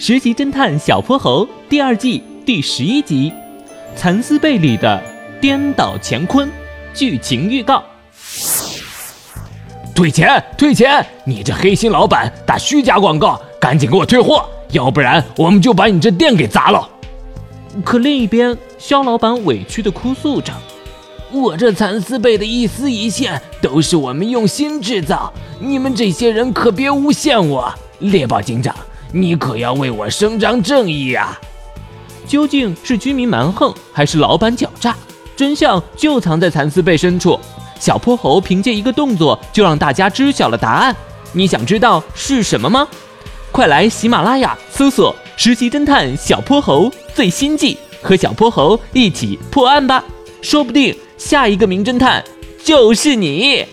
实习侦探小泼猴》第二季第十一集《蚕丝被里的颠倒乾坤》剧情预告。退钱！退钱！你这黑心老板打虚假广告，赶紧给我退货，要不然我们就把你这店给砸了。可另一边，肖老板委屈的哭诉着：“我这蚕丝被的一丝一线都是我们用心制造，你们这些人可别诬陷我！猎豹警长，你可要为我伸张正义啊！”究竟是居民蛮横，还是老板狡诈？真相就藏在蚕丝被深处。小泼猴凭借一个动作就让大家知晓了答案，你想知道是什么吗？快来喜马拉雅搜索《实习侦探小泼猴》最新季，和小泼猴一起破案吧！说不定下一个名侦探就是你。